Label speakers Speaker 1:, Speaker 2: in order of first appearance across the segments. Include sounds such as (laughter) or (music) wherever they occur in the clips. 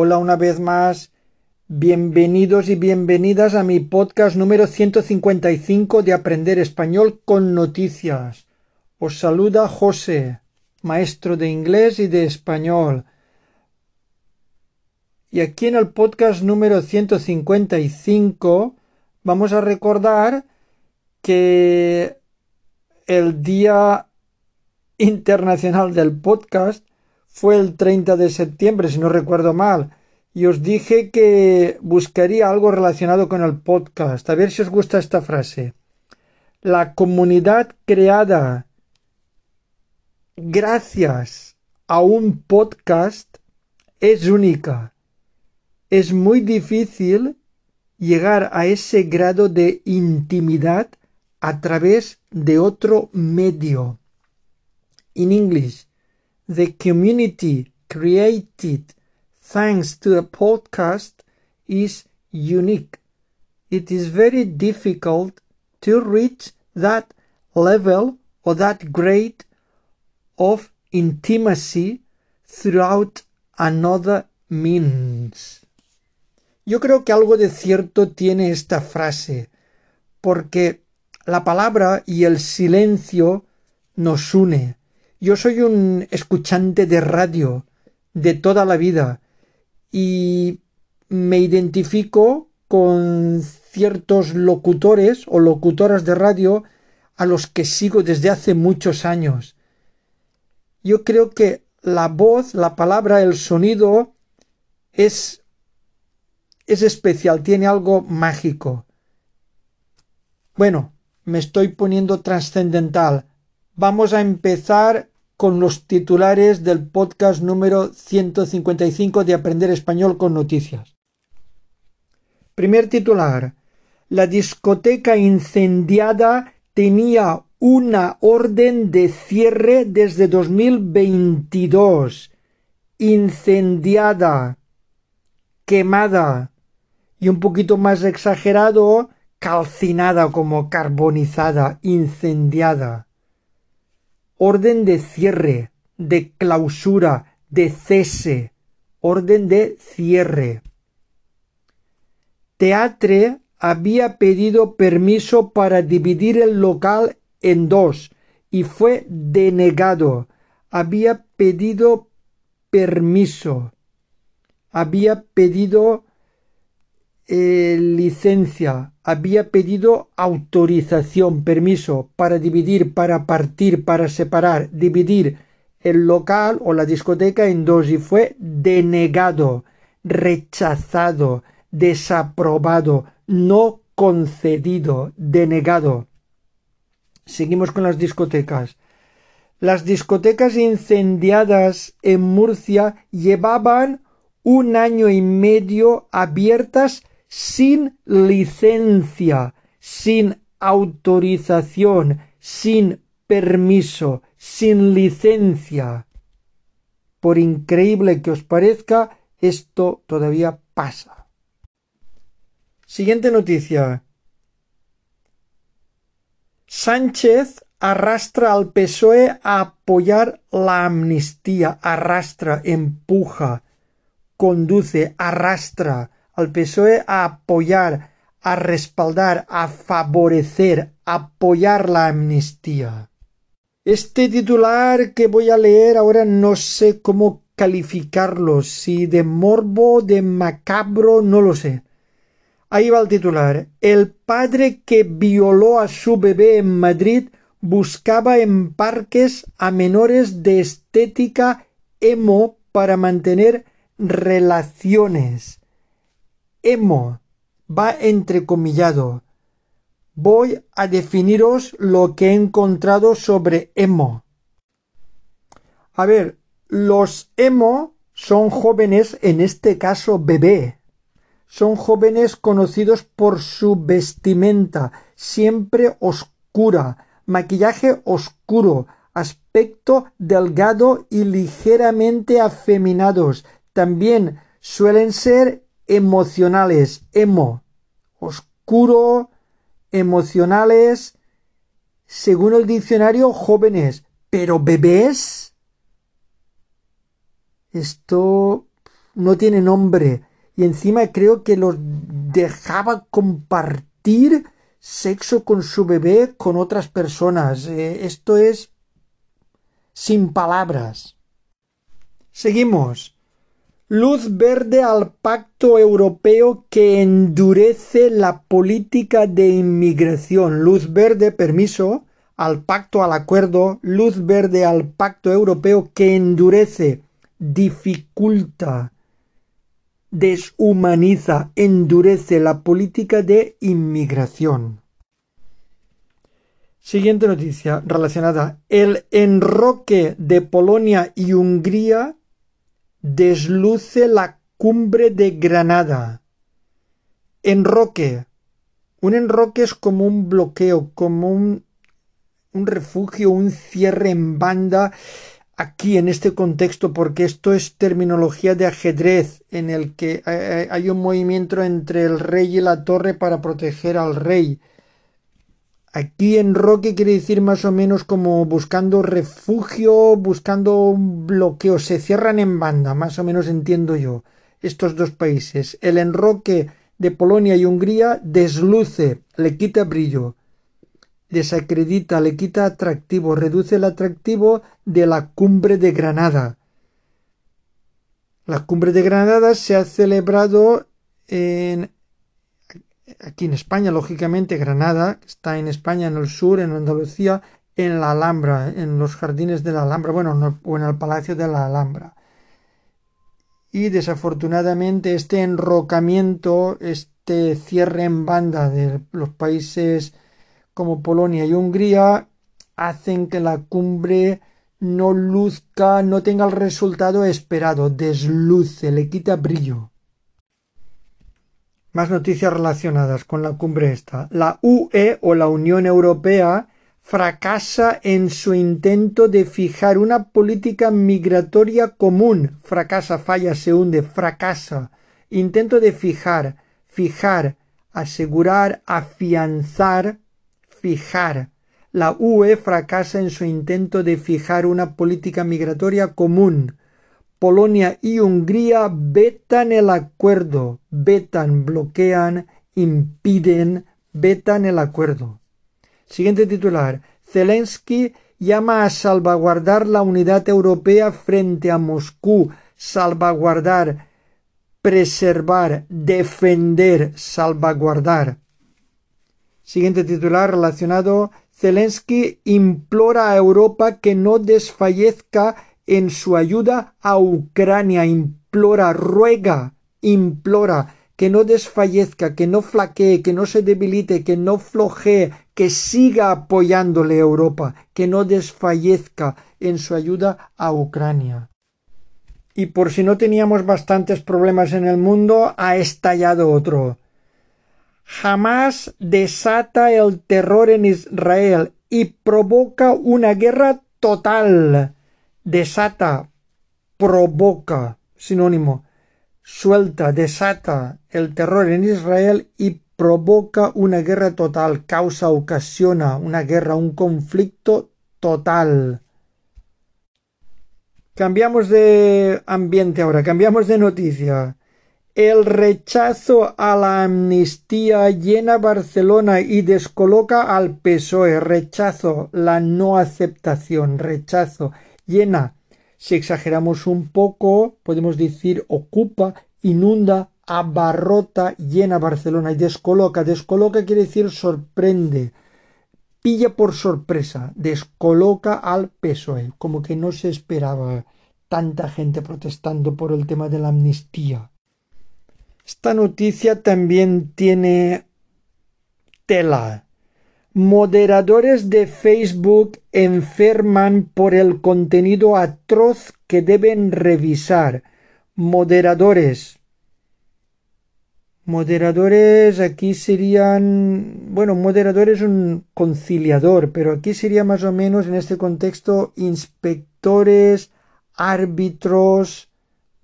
Speaker 1: Hola una vez más. Bienvenidos y bienvenidas a mi podcast número 155 de Aprender Español con Noticias. Os saluda José, maestro de inglés y de español. Y aquí en el podcast número 155 vamos a recordar que el Día Internacional del Podcast fue el 30 de septiembre, si no recuerdo mal, y os dije que buscaría algo relacionado con el podcast. A ver si os gusta esta frase. La comunidad creada gracias a un podcast es única. Es muy difícil llegar a ese grado de intimidad a través de otro medio. In English, the community created thanks to a podcast is unique. It is very difficult to reach that level or that grade of intimacy throughout another means. Yo creo que algo de cierto tiene esta frase, porque la palabra y el silencio nos une. Yo soy un escuchante de radio de toda la vida y me identifico con ciertos locutores o locutoras de radio a los que sigo desde hace muchos años. Yo creo que la voz, la palabra, el sonido es es especial, tiene algo mágico. Bueno, me estoy poniendo trascendental. Vamos a empezar con los titulares del podcast número 155 de Aprender Español con Noticias. Primer titular. La discoteca incendiada tenía una orden de cierre desde 2022. Incendiada. Quemada. Y un poquito más exagerado, calcinada como carbonizada, incendiada. Orden de cierre, de clausura, de cese. Orden de cierre. Teatre había pedido permiso para dividir el local en dos y fue denegado. Había pedido permiso. Había pedido eh, licencia, había pedido autorización, permiso para dividir, para partir, para separar, dividir el local o la discoteca en dos y fue denegado, rechazado, desaprobado, no concedido, denegado. Seguimos con las discotecas. Las discotecas incendiadas en Murcia llevaban un año y medio abiertas sin licencia, sin autorización, sin permiso, sin licencia. Por increíble que os parezca, esto todavía pasa. Siguiente noticia. Sánchez arrastra al PSOE a apoyar la amnistía, arrastra, empuja, conduce, arrastra al PSOE a apoyar, a respaldar, a favorecer, apoyar la amnistía. Este titular que voy a leer ahora no sé cómo calificarlo, si de morbo, de macabro, no lo sé. Ahí va el titular. El padre que violó a su bebé en Madrid buscaba en parques a menores de estética emo para mantener relaciones emo va entrecomillado. Voy a definiros lo que he encontrado sobre emo. A ver, los emo son jóvenes, en este caso bebé. Son jóvenes conocidos por su vestimenta, siempre oscura, maquillaje oscuro, aspecto delgado y ligeramente afeminados. También suelen ser emocionales, emo, oscuro, emocionales, según el diccionario, jóvenes, pero bebés. Esto no tiene nombre. Y encima creo que los dejaba compartir sexo con su bebé con otras personas. Eh, esto es sin palabras. Seguimos. Luz verde al pacto europeo que endurece la política de inmigración. Luz verde, permiso, al pacto, al acuerdo. Luz verde al pacto europeo que endurece, dificulta, deshumaniza, endurece la política de inmigración. Siguiente noticia relacionada. El enroque de Polonia y Hungría desluce la cumbre de Granada. Enroque. Un enroque es como un bloqueo, como un, refugio, un cierre en banda aquí en este contexto, porque esto es terminología de ajedrez, en el que hay un movimiento entre el rey y la torre para proteger al rey. Aquí en Roque quiere decir más o menos como buscando refugio, buscando bloqueo. Se cierran en banda, más o menos entiendo yo, estos dos países. El enroque de Polonia y Hungría desluce, le quita brillo, desacredita, le quita atractivo, reduce el atractivo de la cumbre de Granada. La cumbre de Granada se ha celebrado en aquí en España, lógicamente, Granada, que está en España, en el sur, en Andalucía, en la Alhambra, en los jardines de la Alhambra, bueno, o en el Palacio de la Alhambra. Y desafortunadamente este enrocamiento, este cierre en banda de los países como Polonia y Hungría, hacen que la cumbre no luzca, no tenga el resultado esperado, desluce, le quita brillo. Más noticias relacionadas con la cumbre esta. La UE o la Unión Europea fracasa en su intento de fijar una política migratoria común. Fracasa, falla, se hunde, fracasa. Intento de fijar, fijar, asegurar, afianzar, fijar. La UE fracasa en su intento de fijar una política migratoria común. Polonia y Hungría vetan el acuerdo, vetan, bloquean, impiden, vetan el acuerdo. Siguiente titular. Zelensky llama a salvaguardar la unidad europea frente a Moscú, salvaguardar, preservar, defender, salvaguardar. Siguiente titular relacionado. Zelensky implora a Europa que no desfallezca en su ayuda a Ucrania, implora, ruega, implora que no desfallezca, que no flaquee, que no se debilite, que no flojee, que siga apoyándole Europa, que no desfallezca en su ayuda a Ucrania. Y por si no teníamos bastantes problemas en el mundo, ha estallado otro. Jamás desata el terror en Israel y provoca una guerra total desata, provoca, sinónimo, suelta, desata el terror en Israel y provoca una guerra total, causa, ocasiona una guerra, un conflicto total. Cambiamos de ambiente ahora, cambiamos de noticia. El rechazo a la amnistía llena Barcelona y descoloca al PSOE. Rechazo, la no aceptación, rechazo llena. Si exageramos un poco, podemos decir ocupa, inunda, abarrota, llena Barcelona y descoloca. Descoloca quiere decir sorprende, pilla por sorpresa, descoloca al PSOE, como que no se esperaba tanta gente protestando por el tema de la amnistía. Esta noticia también tiene tela Moderadores de Facebook enferman por el contenido atroz que deben revisar. Moderadores. Moderadores aquí serían, bueno, moderador es un conciliador, pero aquí sería más o menos en este contexto inspectores, árbitros,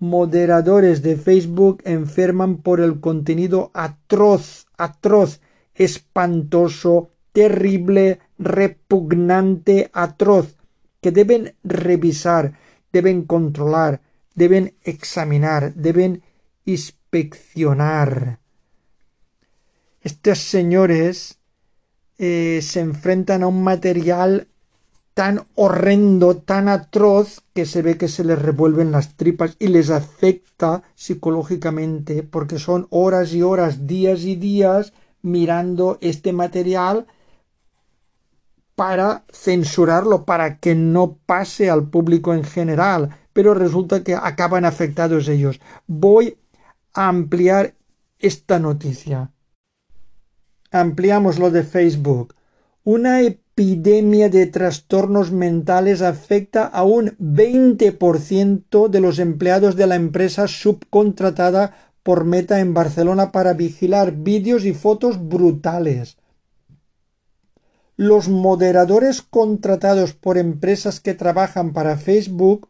Speaker 1: moderadores de Facebook enferman por el contenido atroz, atroz, espantoso, terrible, repugnante, atroz, que deben revisar, deben controlar, deben examinar, deben inspeccionar. Estos señores eh, se enfrentan a un material tan horrendo, tan atroz, que se ve que se les revuelven las tripas y les afecta psicológicamente, porque son horas y horas, días y días mirando este material para censurarlo, para que no pase al público en general, pero resulta que acaban afectados ellos. Voy a ampliar esta noticia. Ampliamos lo de Facebook. Una epidemia de trastornos mentales afecta a un 20% de los empleados de la empresa subcontratada por Meta en Barcelona para vigilar vídeos y fotos brutales. Los moderadores contratados por empresas que trabajan para Facebook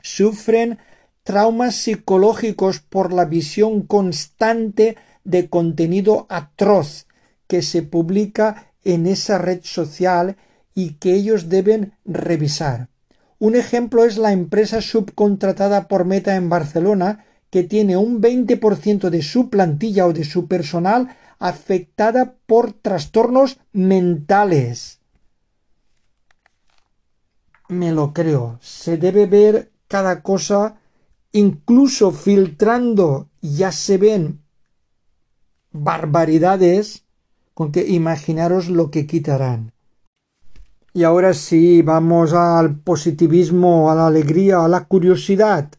Speaker 1: sufren traumas psicológicos por la visión constante de contenido atroz que se publica en esa red social y que ellos deben revisar. Un ejemplo es la empresa subcontratada por Meta en Barcelona, que tiene un 20% de su plantilla o de su personal afectada por trastornos mentales. Me lo creo. Se debe ver cada cosa, incluso filtrando, ya se ven barbaridades con que imaginaros lo que quitarán. Y ahora sí, vamos al positivismo, a la alegría, a la curiosidad,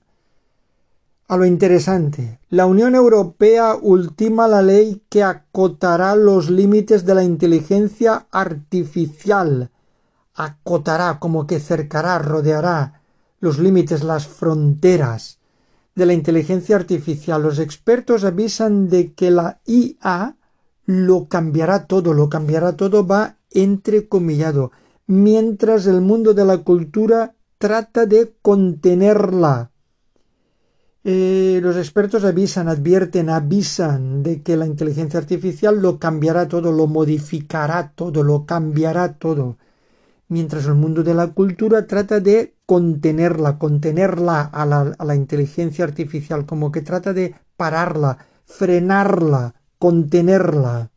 Speaker 1: a lo interesante. La Unión Europea ultima la ley que acotará los límites de la inteligencia artificial. Acotará, como que cercará, rodeará los límites, las fronteras de la inteligencia artificial. Los expertos avisan de que la IA lo cambiará todo, lo cambiará todo, va entrecomillado, mientras el mundo de la cultura trata de contenerla. Eh, los expertos avisan, advierten, avisan de que la inteligencia artificial lo cambiará todo, lo modificará todo, lo cambiará todo, mientras el mundo de la cultura trata de contenerla, contenerla a la, a la inteligencia artificial, como que trata de pararla, frenarla, contenerla.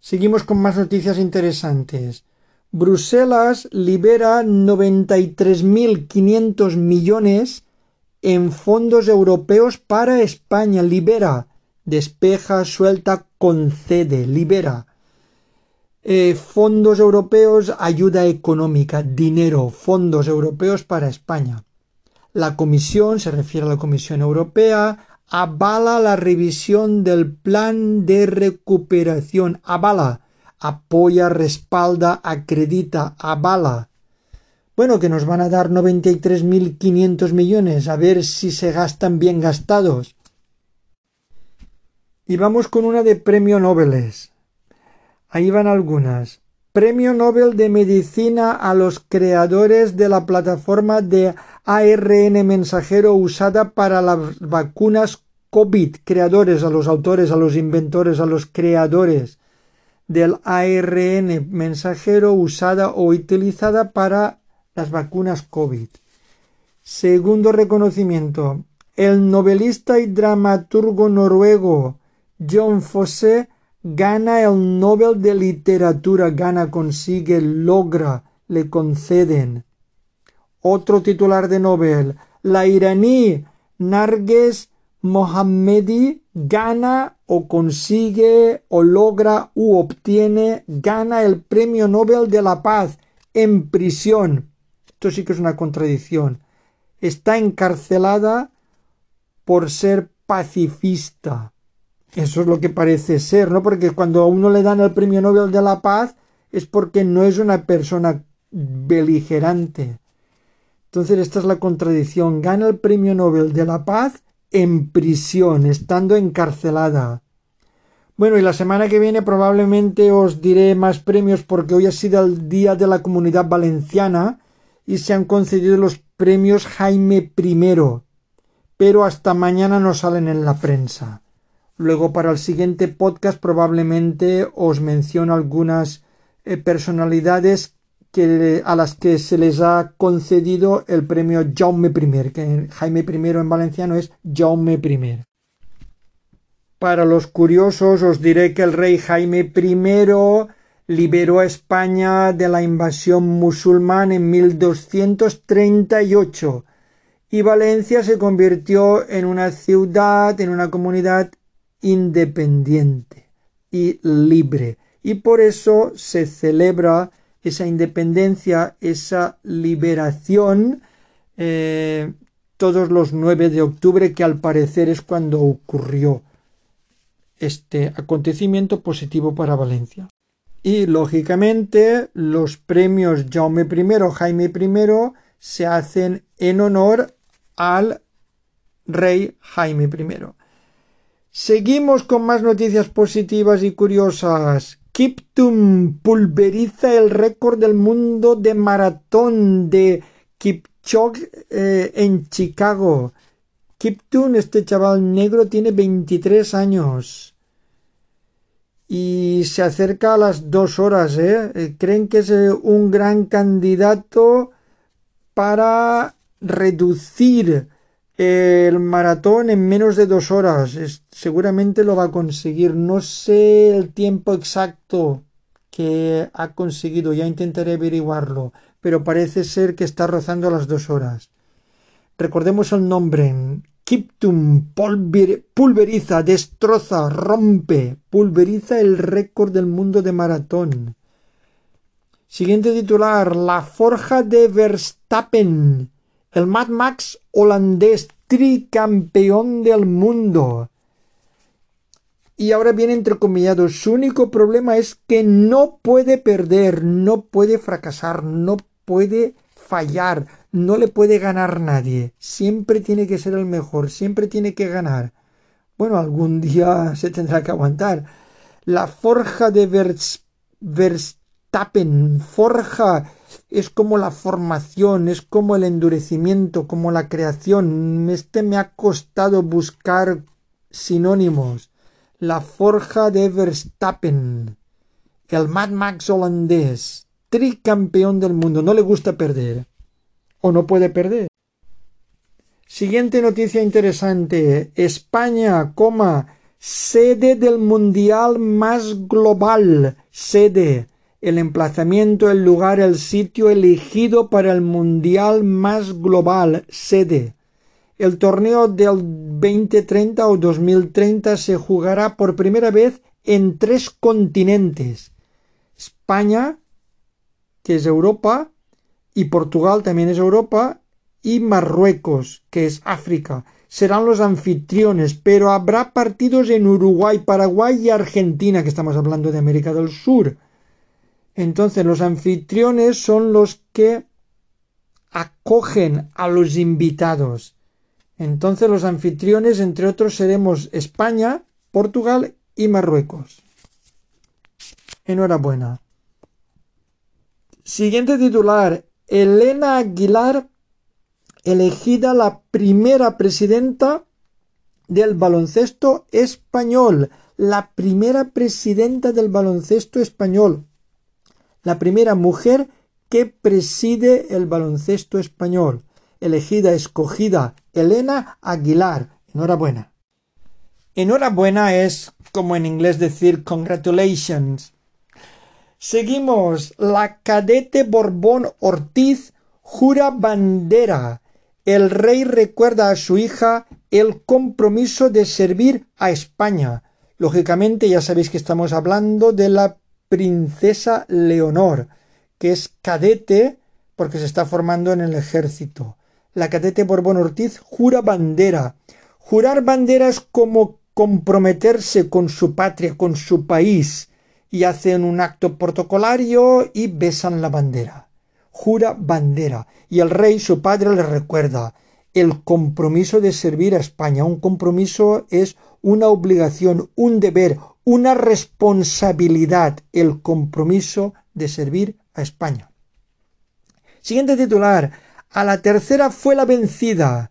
Speaker 1: Seguimos con más noticias interesantes. Bruselas libera 93.500 millones en fondos europeos para España. Libera, despeja, suelta, concede, libera. Eh, fondos europeos, ayuda económica, dinero, fondos europeos para España. La Comisión, se refiere a la Comisión Europea, avala la revisión del plan de recuperación, avala, apoya, respalda, acredita, avala. Bueno, que nos van a dar 93.500 millones, a ver si se gastan bien gastados. Y vamos con una de premio Nobel. Ahí van algunas. Premio Nobel de Medicina a los creadores de la plataforma de ARN mensajero usada para las vacunas COVID. Creadores, a los autores, a los inventores, a los creadores del ARN mensajero usada o utilizada para las vacunas COVID. Segundo reconocimiento. El novelista y dramaturgo noruego John Fosse gana el Nobel de Literatura, gana, consigue, logra, le conceden. Otro titular de Nobel, la iraní Narges Mohammedi gana o consigue o logra u obtiene, gana el Premio Nobel de la Paz en prisión. Esto sí que es una contradicción. Está encarcelada por ser pacifista. Eso es lo que parece ser, ¿no? Porque cuando a uno le dan el Premio Nobel de la Paz es porque no es una persona beligerante. Entonces esta es la contradicción. Gana el Premio Nobel de la Paz en prisión, estando encarcelada. Bueno, y la semana que viene probablemente os diré más premios porque hoy ha sido el Día de la Comunidad Valenciana y se han concedido los premios Jaime I, pero hasta mañana no salen en la prensa. Luego para el siguiente podcast probablemente os menciono algunas eh, personalidades que, a las que se les ha concedido el premio Jaume I, que Jaime I en valenciano es Jaume I. Para los curiosos os diré que el rey Jaime I liberó a España de la invasión musulmana en 1238 y Valencia se convirtió en una ciudad, en una comunidad independiente y libre. Y por eso se celebra esa independencia, esa liberación, eh, todos los 9 de octubre, que al parecer es cuando ocurrió este acontecimiento positivo para Valencia. Y lógicamente los premios Jaume I, Jaime I se hacen en honor al rey Jaime I. Seguimos con más noticias positivas y curiosas. Kiptum pulveriza el récord del mundo de maratón de Kipchoge eh, en Chicago. Kiptum, este chaval negro, tiene 23 años y se acerca a las dos horas. ¿eh? eh creen que es eh, un gran candidato para reducir el maratón en menos de dos horas. seguramente lo va a conseguir. No sé el tiempo exacto que ha conseguido. Ya intentaré averiguarlo. Pero parece ser que está rozando las dos horas. Recordemos el nombre. Kiptum pulveriza, destroza, rompe, pulveriza el récord del mundo de maratón. Siguiente titular, La Forja de Verstappen el Mad Max holandés, tricampeón del mundo. Y ahora viene entrecomillado. Su único problema es que no puede perder, no puede fracasar, no puede fallar, no le puede ganar nadie. Siempre tiene que ser el mejor, siempre tiene que ganar. Bueno, algún (laughs) día se tendrá que aguantar. La forja de Verstappen, forja es como la formación, es como el endurecimiento, como la creación. Este me ha costado buscar sinónimos. La forja de Verstappen, el Mad Max holandés, tricampeón del mundo, no le gusta perder o no puede perder. Siguiente noticia interesante. España, sede del mundial más global, sede el emplazamiento, el lugar, el sitio elegido para el Mundial más global, sede. El torneo del 2030 o 2030 se jugará por primera vez en tres continentes. España, que es Europa, y Portugal también es Europa, y Marruecos, que es África. Serán los anfitriones, pero habrá partidos en Uruguay, Paraguay y Argentina, que estamos hablando de América del Sur. Entonces los anfitriones son los que acogen a los invitados. Entonces los anfitriones, entre otros, seremos España, Portugal y Marruecos. Enhorabuena. Siguiente titular. Elena Aguilar, elegida la primera presidenta del baloncesto español. La primera presidenta del baloncesto español la primera mujer que preside el baloncesto español. Elegida, escogida, Elena Aguilar. Enhorabuena. Enhorabuena es como en inglés decir congratulations. Seguimos. La cadete Borbón Ortiz jura bandera. El rey recuerda a su hija el compromiso de servir a España. Lógicamente ya sabéis que estamos hablando de la princesa Leonor, que es cadete porque se está formando en el ejército. La cadete Borbón Ortiz jura bandera. Jurar bandera es como comprometerse con su patria, con su país, y hacen un acto protocolario y besan la bandera. Jura bandera. Y el rey, su padre, le recuerda el compromiso de servir a España. Un compromiso es una obligación, un deber, una responsabilidad, el compromiso de servir a España. Siguiente titular. A la tercera fue la vencida.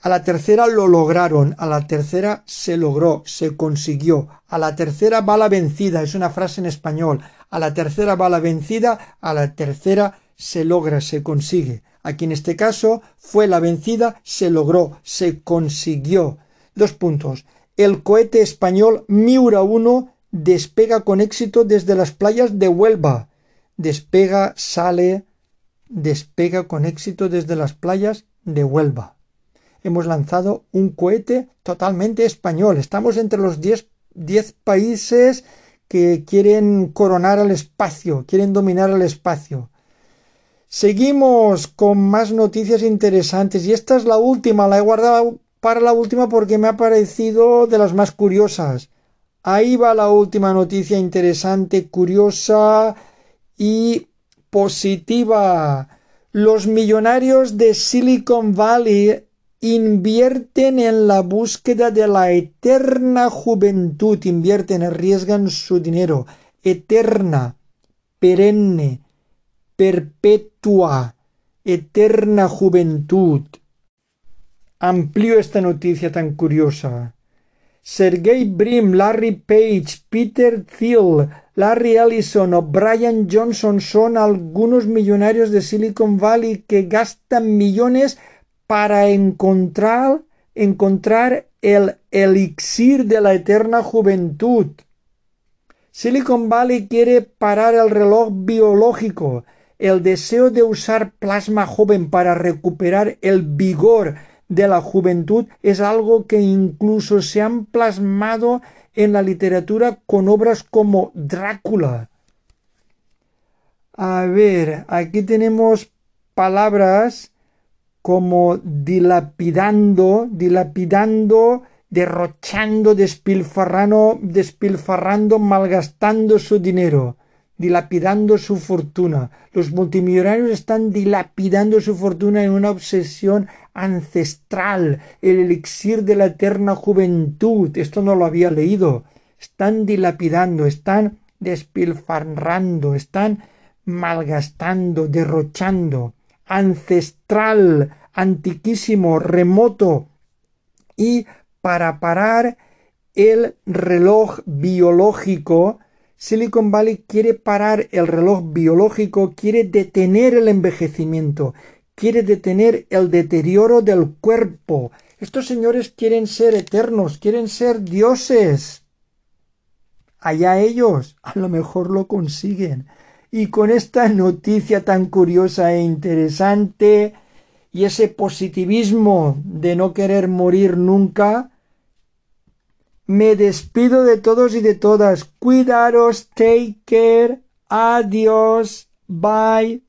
Speaker 1: A la tercera lo lograron. A la tercera se logró, se consiguió. A la tercera va la vencida. Es una frase en español. A la tercera va la vencida, a la tercera se logra, se consigue. Aquí en este caso fue la vencida, se logró, se consiguió. Dos puntos. El cohete español Miura 1 despega con éxito desde las playas de Huelva. Despega, sale, despega con éxito desde las playas de Huelva. Hemos lanzado un cohete totalmente español. Estamos entre los 10 países que quieren coronar al espacio, quieren dominar el espacio. Seguimos con más noticias interesantes y esta es la última, la he guardado para la última porque me ha parecido de las más curiosas. Ahí va la última noticia interesante, curiosa y positiva. Los millonarios de Silicon Valley invierten en la búsqueda de la eterna juventud, invierten, arriesgan su dinero, eterna, perenne, perpetua, eterna juventud. Amplío esta noticia tan curiosa. Sergey Brim, Larry Page, Peter Thiel, Larry Ellison o Brian Johnson son algunos millonarios de Silicon Valley que gastan millones para encontrar, encontrar el elixir de la eterna juventud. Silicon Valley quiere parar el reloj biológico, el deseo de usar plasma joven para recuperar el vigor de la juventud es algo que incluso se han plasmado en la literatura con obras como Drácula. A ver, aquí tenemos palabras como dilapidando, dilapidando, derrochando, despilfarrando, despilfarrando, malgastando su dinero, dilapidando su fortuna. Los multimillonarios están dilapidando su fortuna en una obsesión ancestral, el elixir de la eterna juventud. Esto no lo había leído. Están dilapidando, están despilfarrando, están malgastando, derrochando ancestral, antiquísimo, remoto, y para parar el reloj biológico, Silicon Valley quiere parar el reloj biológico, quiere detener el envejecimiento, quiere detener el deterioro del cuerpo. Estos señores quieren ser eternos, quieren ser dioses. Allá ellos, a lo mejor lo consiguen. Y con esta noticia tan curiosa e interesante y ese positivismo de no querer morir nunca, me despido de todos y de todas. Cuidaros, take care, adiós, bye.